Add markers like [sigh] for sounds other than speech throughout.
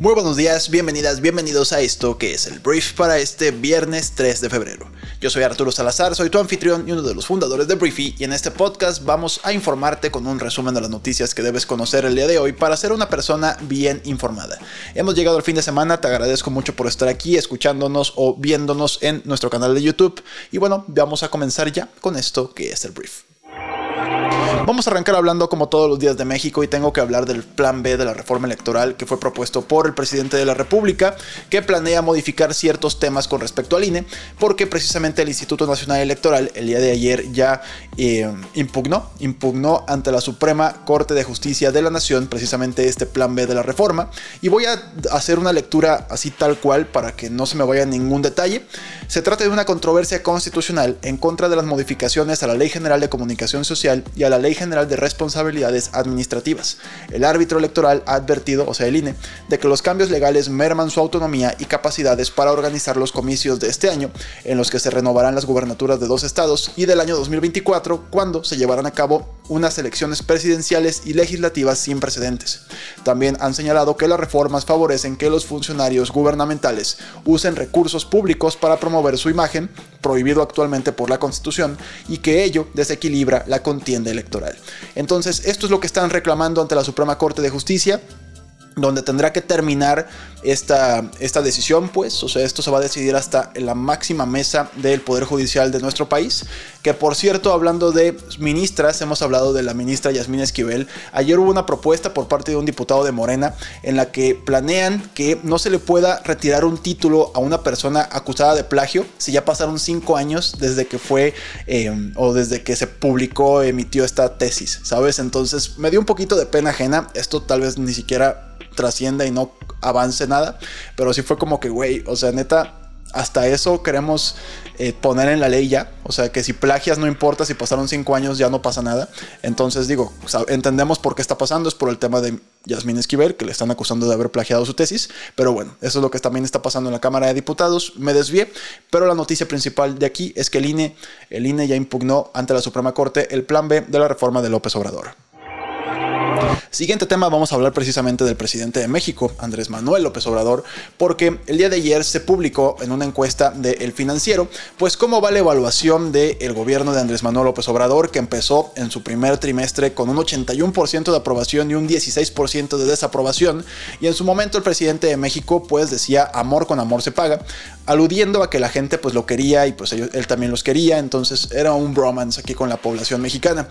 Muy buenos días, bienvenidas, bienvenidos a esto que es el brief para este viernes 3 de febrero. Yo soy Arturo Salazar, soy tu anfitrión y uno de los fundadores de Briefy y en este podcast vamos a informarte con un resumen de las noticias que debes conocer el día de hoy para ser una persona bien informada. Hemos llegado al fin de semana, te agradezco mucho por estar aquí escuchándonos o viéndonos en nuestro canal de YouTube y bueno, vamos a comenzar ya con esto que es el brief. Vamos a arrancar hablando como todos los días de México y tengo que hablar del plan B de la reforma electoral que fue propuesto por el presidente de la República, que planea modificar ciertos temas con respecto al INE, porque precisamente el Instituto Nacional Electoral el día de ayer ya eh, impugnó, impugnó ante la Suprema Corte de Justicia de la Nación precisamente este plan B de la reforma. Y voy a hacer una lectura así tal cual para que no se me vaya ningún detalle. Se trata de una controversia constitucional en contra de las modificaciones a la Ley General de Comunicación Social y a la Ley General de Responsabilidades Administrativas. El árbitro electoral ha advertido, o sea el INE, de que los cambios legales merman su autonomía y capacidades para organizar los comicios de este año, en los que se renovarán las gubernaturas de dos estados, y del año 2024, cuando se llevarán a cabo unas elecciones presidenciales y legislativas sin precedentes. También han señalado que las reformas favorecen que los funcionarios gubernamentales usen recursos públicos para promover su imagen, prohibido actualmente por la Constitución, y que ello desequilibra la contienda electoral. Entonces, esto es lo que están reclamando ante la Suprema Corte de Justicia donde tendrá que terminar esta, esta decisión, pues, o sea, esto se va a decidir hasta en la máxima mesa del Poder Judicial de nuestro país, que por cierto, hablando de ministras, hemos hablado de la ministra Yasmín Esquivel, ayer hubo una propuesta por parte de un diputado de Morena en la que planean que no se le pueda retirar un título a una persona acusada de plagio si ya pasaron cinco años desde que fue eh, o desde que se publicó, emitió esta tesis, ¿sabes? Entonces me dio un poquito de pena ajena, esto tal vez ni siquiera trascienda y no avance nada. Pero sí fue como que, güey, o sea, neta, hasta eso queremos eh, poner en la ley ya. O sea, que si plagias no importa, si pasaron cinco años ya no pasa nada. Entonces digo, entendemos por qué está pasando, es por el tema de Yasmín Esquivel, que le están acusando de haber plagiado su tesis. Pero bueno, eso es lo que también está pasando en la Cámara de Diputados. Me desvié, pero la noticia principal de aquí es que el INE, el INE ya impugnó ante la Suprema Corte el plan B de la reforma de López Obrador. Siguiente tema, vamos a hablar precisamente del presidente de México, Andrés Manuel López Obrador, porque el día de ayer se publicó en una encuesta de El Financiero, pues cómo va la evaluación del gobierno de Andrés Manuel López Obrador, que empezó en su primer trimestre con un 81% de aprobación y un 16% de desaprobación, y en su momento el presidente de México pues decía amor con amor se paga, aludiendo a que la gente pues lo quería y pues él también los quería, entonces era un bromance aquí con la población mexicana.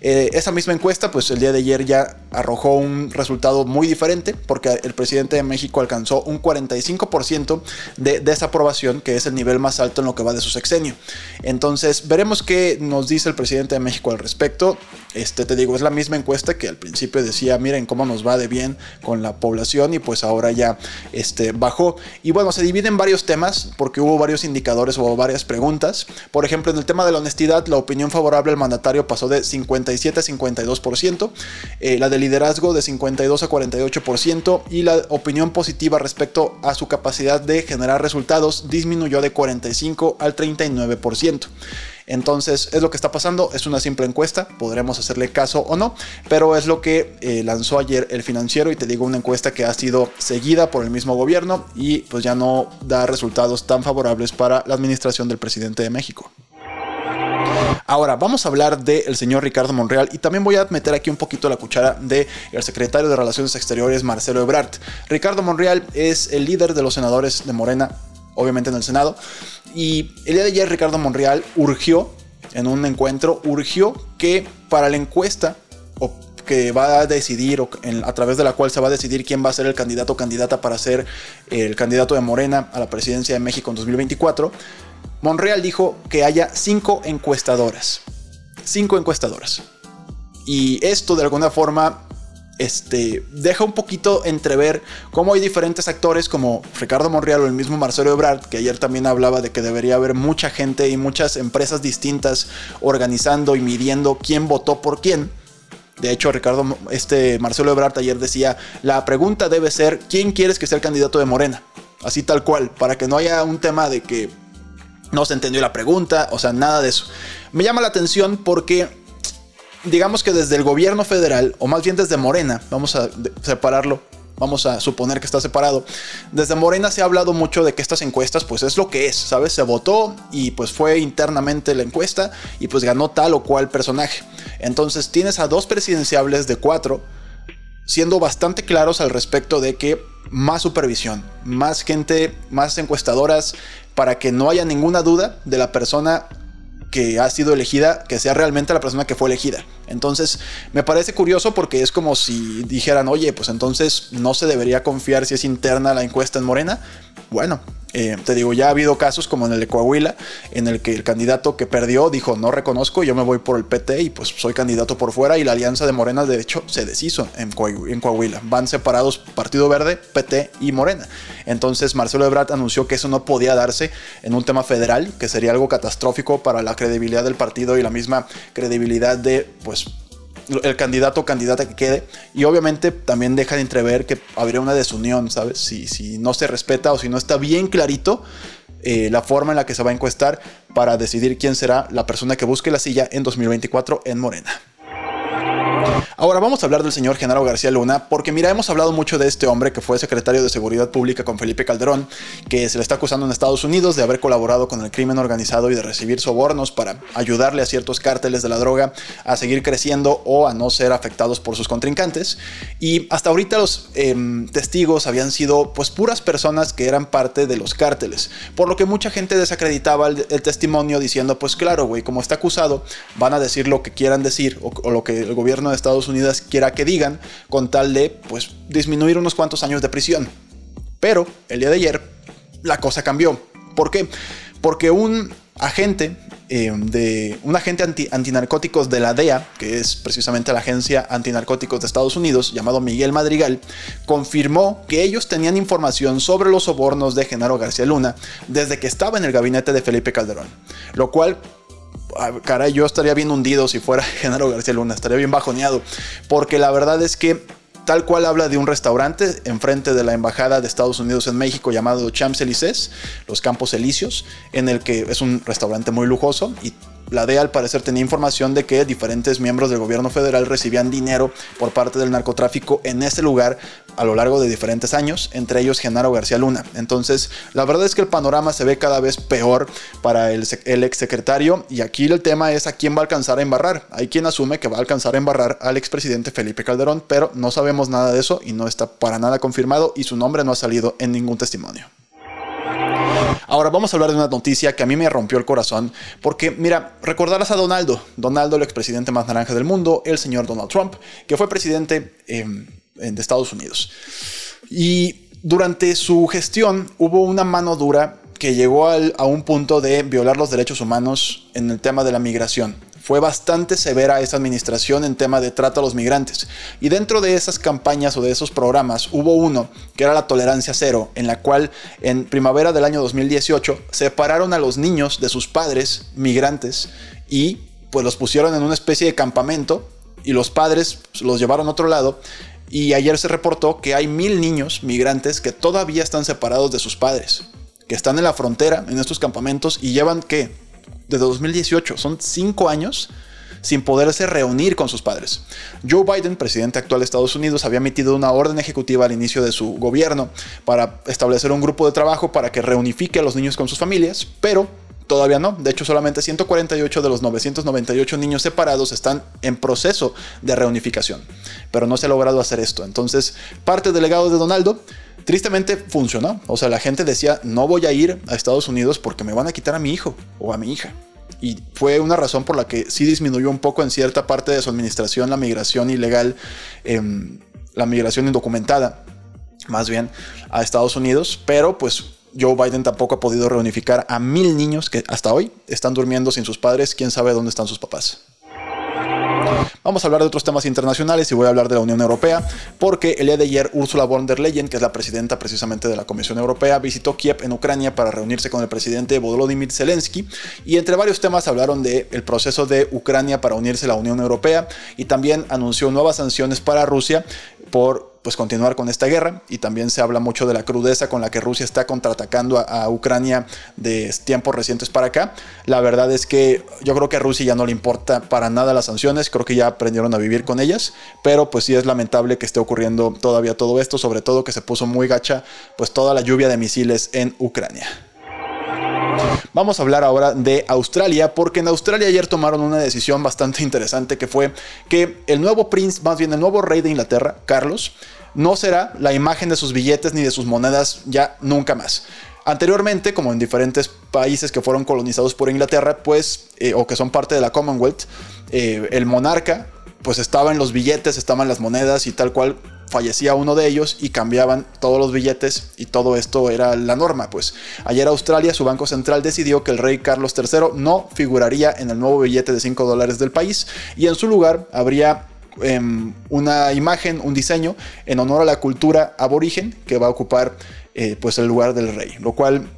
Eh, esa misma encuesta pues el día de ayer ya arrojó un resultado muy diferente porque el presidente de México alcanzó un 45% de desaprobación, que es el nivel más alto en lo que va de su sexenio. Entonces veremos qué nos dice el presidente de México al respecto. Este te digo, es la misma encuesta que al principio decía, miren cómo nos va de bien con la población y pues ahora ya este, bajó. Y bueno, se divide en varios temas porque hubo varios indicadores, o varias preguntas. Por ejemplo, en el tema de la honestidad, la opinión favorable al mandatario pasó de 57 a 52%, eh, la del liderazgo de 52 a 48% y la opinión positiva respecto a su capacidad de generar resultados disminuyó de 45 al 39%. Entonces es lo que está pasando, es una simple encuesta, podremos hacerle caso o no, pero es lo que eh, lanzó ayer el financiero y te digo una encuesta que ha sido seguida por el mismo gobierno y pues ya no da resultados tan favorables para la administración del presidente de México. Ahora, vamos a hablar del señor Ricardo Monreal y también voy a meter aquí un poquito la cuchara del el secretario de Relaciones Exteriores, Marcelo Ebrard. Ricardo Monreal es el líder de los senadores de Morena, obviamente en el Senado, y el día de ayer Ricardo Monreal urgió, en un encuentro, urgió que para la encuesta que va a decidir, o a través de la cual se va a decidir quién va a ser el candidato o candidata para ser el candidato de Morena a la presidencia de México en 2024, Monreal dijo que haya cinco encuestadoras. Cinco encuestadoras. Y esto de alguna forma este, deja un poquito entrever cómo hay diferentes actores como Ricardo Monreal o el mismo Marcelo Ebrard, que ayer también hablaba de que debería haber mucha gente y muchas empresas distintas organizando y midiendo quién votó por quién De hecho, Ricardo, este Marcelo Ebrard ayer decía, la pregunta debe ser, ¿quién quieres que sea el candidato de Morena? Así tal cual, para que no haya un tema de que no se entendió la pregunta, o sea, nada de eso. Me llama la atención porque, digamos que desde el gobierno federal, o más bien desde Morena, vamos a separarlo, vamos a suponer que está separado. Desde Morena se ha hablado mucho de que estas encuestas pues es lo que es, ¿sabes? Se votó y pues fue internamente la encuesta y pues ganó tal o cual personaje. Entonces tienes a dos presidenciables de cuatro siendo bastante claros al respecto de que más supervisión, más gente, más encuestadoras, para que no haya ninguna duda de la persona que ha sido elegida, que sea realmente la persona que fue elegida. Entonces, me parece curioso porque es como si dijeran, oye, pues entonces no se debería confiar si es interna la encuesta en Morena. Bueno, eh, te digo, ya ha habido casos como en el de Coahuila, en el que el candidato que perdió dijo no reconozco, yo me voy por el PT y pues soy candidato por fuera y la alianza de Morena de hecho se deshizo en, Coahuila. Van separados Partido Verde, PT y Morena. Entonces Marcelo Ebrard anunció que eso no podía darse en un tema federal, que sería algo catastrófico para la credibilidad del partido y la misma credibilidad de pues el candidato o candidata que quede. Y obviamente también deja de entrever que habría una desunión, ¿sabes? Si, si no se respeta o si no está bien clarito eh, la forma en la que se va a encuestar para decidir quién será la persona que busque la silla en 2024 en Morena. Ahora vamos a hablar del señor Genaro García Luna, porque mira, hemos hablado mucho de este hombre que fue secretario de Seguridad Pública con Felipe Calderón, que se le está acusando en Estados Unidos de haber colaborado con el crimen organizado y de recibir sobornos para ayudarle a ciertos cárteles de la droga a seguir creciendo o a no ser afectados por sus contrincantes. Y hasta ahorita los em, testigos habían sido pues puras personas que eran parte de los cárteles, por lo que mucha gente desacreditaba el, testimonio diciendo, pues claro, güey, como está acusado, van a decir lo que quieran decir o, o lo que el gobierno de Estados Unidos quiera que digan, con tal de pues, disminuir unos cuantos años de prisión. Pero el día de ayer la cosa cambió. ¿Por qué? Porque un agente eh, de un agente anti, antinarcóticos de la DEA, que es precisamente la agencia antinarcóticos de Estados Unidos, llamado Miguel Madrigal, confirmó que ellos tenían información sobre los sobornos de Genaro García Luna desde que estaba en el gabinete de Felipe Calderón, lo cual caray, yo estaría bien hundido si fuera [laughs] Genaro García Luna, estaría bien bajoneado, porque la verdad es que tal cual habla de un restaurante enfrente de la embajada de Estados Unidos en México llamado Champs Élysées, los Campos Elíseos, en el que es un restaurante muy lujoso y la DEA al parecer tenía información de que diferentes miembros del gobierno federal recibían dinero por parte del narcotráfico en ese lugar a lo largo de diferentes años, entre ellos Genaro García Luna. Entonces, la verdad es que el panorama se ve cada vez peor para el, el exsecretario y aquí el tema es a quién va a alcanzar a embarrar. Hay quien asume que va a alcanzar a embarrar al expresidente Felipe Calderón, pero no sabemos nada de eso y no está para nada confirmado y su nombre no ha salido en ningún testimonio. Ahora vamos a hablar de una noticia que a mí me rompió el corazón, porque mira, recordarás a Donaldo, Donaldo el expresidente más naranja del mundo, el señor Donald Trump, que fue presidente em, de Estados Unidos. Y durante su gestión hubo una mano dura que llegó a un punto de violar los derechos humanos en el tema de la migración fue bastante severa esa administración en tema de trato a los migrantes. Y dentro de esas campañas o de esos programas hubo uno que era la tolerancia cero, en la cual en primavera del año 2018 separaron a los niños de sus padres migrantes y pues los pusieron en una especie de campamento y los padres los llevaron a otro lado. Y ayer se reportó que hay mil niños migrantes que todavía están separados de sus padres, que están en la frontera, en estos campamentos, y llevan, ¿qué? De 2018. Son cinco años sin poderse reunir con sus padres. Joe Biden, presidente actual de Estados Unidos, había emitido una orden ejecutiva al inicio de su gobierno para establecer un grupo de trabajo para que reunifique a los niños con sus familias, pero Todavía no. De hecho, solamente 148 de los 998 niños separados están en proceso de reunificación. Pero no se ha logrado hacer esto. Entonces, parte del legado de Donaldo, tristemente funcionó. O sea, la gente decía, no voy a ir a Estados Unidos porque me van a quitar a mi hijo o a mi hija. Y fue una razón por la que sí disminuyó un poco en cierta parte de su administración la migración ilegal, em, la migración indocumentada, más bien, a Estados Unidos. Pero pues Joe Biden tampoco ha podido reunificar a mil niños que hasta hoy están durmiendo sin sus padres, quién sabe dónde están sus papás. Vamos a hablar de otros temas internacionales y voy a hablar de la Unión Europea, porque el día de ayer Ursula von der Leyen, que es la presidenta precisamente de la Comisión Europea, visitó Kiev en Ucrania para reunirse con el presidente Volodymyr Zelensky y entre varios temas hablaron del el proceso de Ucrania para unirse a la Unión Europea y también anunció nuevas sanciones para Rusia por pues continuar con esta guerra y también se habla mucho de la crudeza con la que Rusia está contraatacando a, Ucrania de tiempos recientes para acá. La verdad es que yo creo que a Rusia ya no le importa para nada las sanciones, creo que ya aprendieron a vivir con ellas, pero pues sí es lamentable que esté ocurriendo todavía todo esto, sobre todo que se puso muy gacha pues toda la lluvia de misiles en Ucrania. Vamos a hablar ahora de Australia, porque en Australia ayer tomaron una decisión bastante interesante que fue que el nuevo príncipe, más bien el nuevo rey de Inglaterra, Carlos, no será la imagen de sus billetes ni de sus monedas ya nunca más. Anteriormente, como en diferentes países que fueron colonizados por Inglaterra, pues, eh, o que son parte de la Commonwealth, eh, el monarca, pues estaba en los billetes, estaban las monedas y tal cual fallecía uno de ellos y cambiaban todos los billetes y todo esto era la norma. Pues ayer Australia, su banco central decidió que el rey Carlos III no figuraría en el nuevo billete de 5 dólares del país y en su lugar habría Em, una imagen, un diseño en honor a la cultura aborigen que va a ocupar eh, pues el lugar del rey, lo cual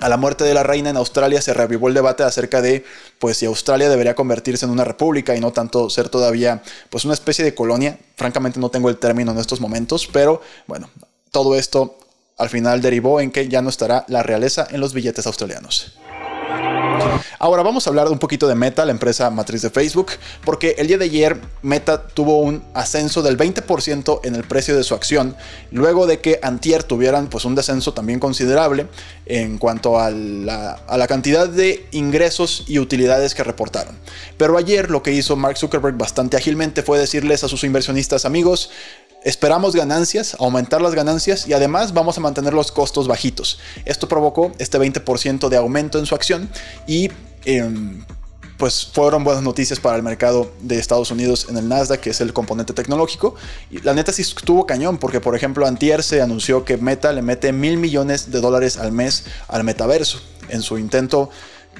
a la muerte de la reina en Australia se revivó el debate acerca de pues si Australia debería convertirse en una república y no tanto ser todavía pues una especie de colonia. Francamente no tengo el término en estos momentos, pero bueno, todo esto al final derivó en que ya no estará la realeza en los billetes australianos. Ahora vamos a hablar un poquito de Meta, la empresa matriz de Facebook, porque el día de ayer Meta tuvo un ascenso del 20% en el precio de su acción, luego de que Antier tuvieran pues un descenso también considerable en cuanto a la, a la cantidad de ingresos y utilidades que reportaron. Pero ayer lo que hizo Mark Zuckerberg bastante ágilmente fue decirles a sus inversionistas amigos, Esperamos ganancias, aumentar las ganancias y además vamos a mantener los costos bajitos. Esto provocó este 20% de aumento en su acción y em, pues fueron buenas noticias para el mercado de Estados Unidos en el Nasdaq, que es el componente tecnológico. Y la neta sí estuvo cañón, porque por ejemplo Antier se anunció que Meta le mete mil millones de dólares al mes al metaverso en su intento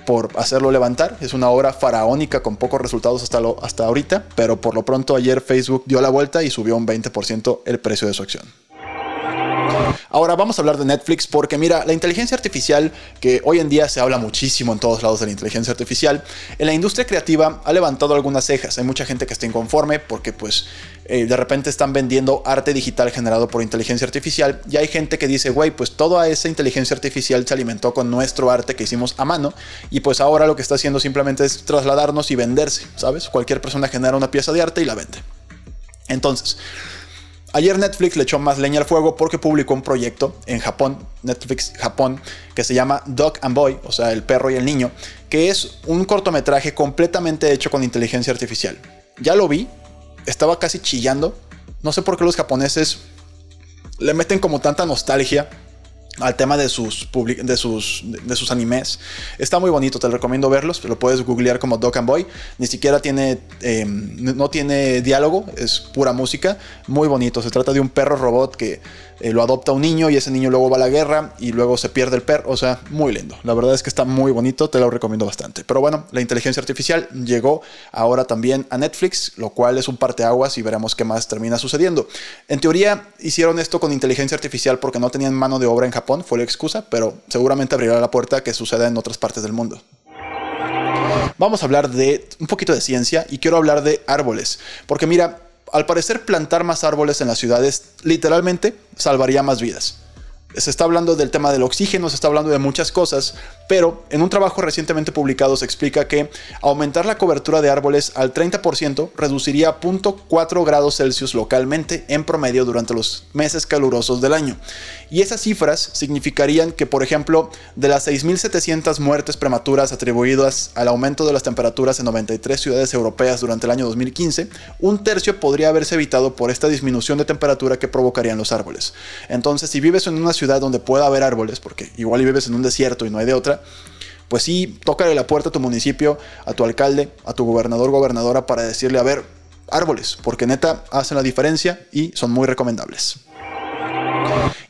por hacerlo levantar. Es una obra faraónica con pocos resultados hasta, lo, hasta ahorita, pero por lo pronto ayer Facebook dio la vuelta y subió un 20% el precio de su acción. Ahora vamos a hablar de Netflix porque mira, la inteligencia artificial, que hoy en día se habla muchísimo en todos lados de la inteligencia artificial, en la industria creativa ha levantado algunas cejas. Hay mucha gente que está inconforme porque pues eh, de repente están vendiendo arte digital generado por inteligencia artificial y hay gente que dice, güey, pues toda esa inteligencia artificial se alimentó con nuestro arte que hicimos a mano y pues ahora lo que está haciendo simplemente es trasladarnos y venderse, ¿sabes? Cualquier persona genera una pieza de arte y la vende. Entonces, Ayer Netflix le echó más leña al fuego porque publicó un proyecto en Japón, Netflix Japón, que se llama Dog and Boy, o sea, el perro y el niño, que es un cortometraje completamente hecho con inteligencia artificial. Ya lo vi, estaba casi chillando. No sé por qué los japoneses le meten como tanta nostalgia al tema de sus, de sus, de sus animes. Está muy bonito, te recomiendo verlos. Lo puedes googlear como Dog and Boy. Ni siquiera tiene, em, no tiene diálogo, es pura música. Muy bonito. Se trata de un perro robot que eh, lo adopta un niño y ese niño luego va a la guerra y luego se pierde el perro. O sea, muy lindo. La verdad es que está muy bonito, te lo recomiendo bastante. Pero bueno, la inteligencia artificial llegó ahora también a Netflix, lo cual es un parteaguas y veremos qué más termina sucediendo. En teoría, hicieron esto con inteligencia artificial porque no tenían mano de obra en Japón, fue la excusa, pero seguramente abrirá la puerta que suceda en otras partes del mundo. Vamos a hablar de un poquito de ciencia y quiero hablar de árboles, porque mira, al parecer plantar más árboles en las ciudades literalmente salvaría más vidas. Se está hablando del tema del oxígeno, se está hablando de muchas cosas, pero en un trabajo recientemente publicado se explica que aumentar la cobertura de árboles al 30% reduciría 0.4 grados Celsius localmente en promedio durante los meses calurosos del año. Y esas cifras significarían que, por ejemplo, de las 6.700 muertes prematuras atribuidas al aumento de las temperaturas en 93 ciudades europeas durante el año 2015, un tercio podría haberse evitado por esta disminución de temperatura que provocarían los árboles. Entonces, si vives en una ciudad donde pueda haber árboles, porque igual vives en un desierto y no hay de otra, pues sí, tócale la puerta a tu municipio, a tu alcalde, a tu gobernador, gobernadora, para decirle, a ver, árboles, porque neta hacen la diferencia y son muy recomendables.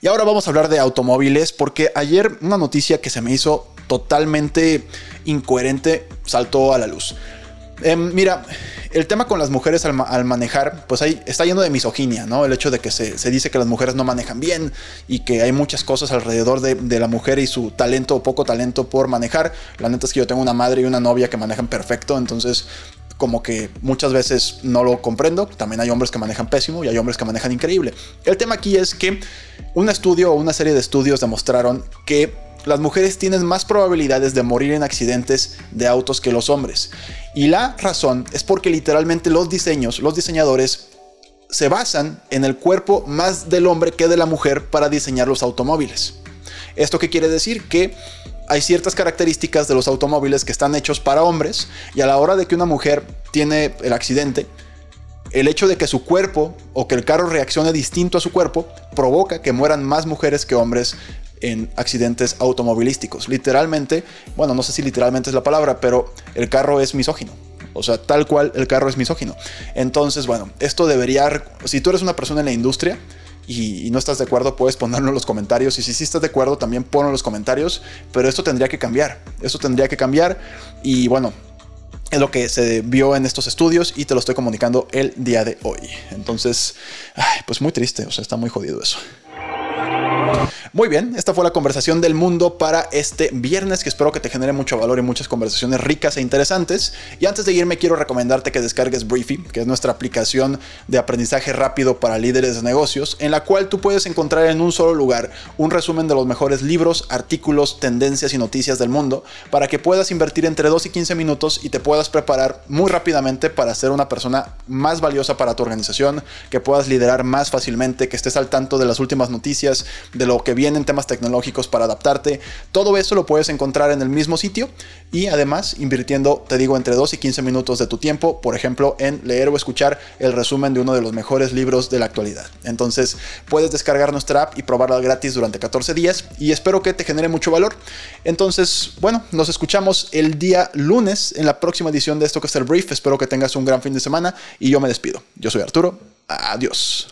Y ahora vamos a hablar de automóviles, porque ayer una noticia que se me hizo totalmente incoherente saltó a la luz. Em, mira, el tema con las mujeres al, manejar, pues ahí está lleno de misoginia, ¿no? El hecho de que se, dice que las mujeres no manejan bien y que hay muchas cosas alrededor de, de, la mujer y su talento o poco talento por manejar. La neta es que yo tengo una madre y una novia que manejan perfecto, entonces como que muchas veces no lo comprendo. También hay hombres que manejan pésimo y hay hombres que manejan increíble. El tema aquí es que un estudio o una serie de estudios demostraron que las mujeres tienen más probabilidades de morir en accidentes de autos que los hombres. Y la razón es porque literalmente los diseños, los diseñadores se basan en el cuerpo más del hombre que de la mujer para diseñar los automóviles. ¿Esto qué quiere decir? Que hay ciertas características de los automóviles que están hechos para hombres y a la hora de que una mujer tiene el accidente, el hecho de que su cuerpo o que el carro reaccione distinto a su cuerpo provoca que mueran más mujeres que hombres en accidentes automovilísticos. Literalmente, bueno, no sé si literalmente es la palabra, pero el carro es misógino. O sea, tal cual el carro es misógino. Entonces, bueno, esto debería, si tú eres una persona en la industria, y, no estás de acuerdo, puedes ponerlo en los comentarios. Y si sí estás de acuerdo, también ponlo en los comentarios. Pero esto tendría que cambiar. Esto tendría que cambiar. Y bueno, es lo que se vio en estos estudios y te lo estoy comunicando el día de hoy. Entonces, pues muy triste. O sea, está muy jodido eso. Muy bien, esta fue la conversación del mundo para este viernes que espero que te genere mucho valor y muchas conversaciones ricas e interesantes. Y antes de irme quiero recomendarte que descargues Briefy, que es nuestra aplicación de aprendizaje rápido para líderes de negocios, en la cual tú puedes encontrar en un solo lugar un resumen de los mejores libros, artículos, tendencias y noticias del mundo para que puedas invertir entre 2 y 15 minutos y te puedas preparar muy rápidamente para ser una persona más valiosa para tu organización, que puedas liderar más fácilmente, que estés al tanto de las últimas noticias, de lo que vienen temas tecnológicos para adaptarte. Todo eso lo puedes encontrar en el mismo sitio y además invirtiendo, te digo, entre 2 y 15 minutos de tu tiempo, por ejemplo, en leer o escuchar el resumen de uno de los mejores libros de la actualidad. Entonces, puedes descargar nuestra app y probarla gratis durante 14 días y espero que te genere mucho valor. Entonces, bueno, nos escuchamos el día lunes en la próxima edición de esto que es el brief. Espero que tengas un gran fin de semana y yo me despido. Yo soy Arturo. Adiós.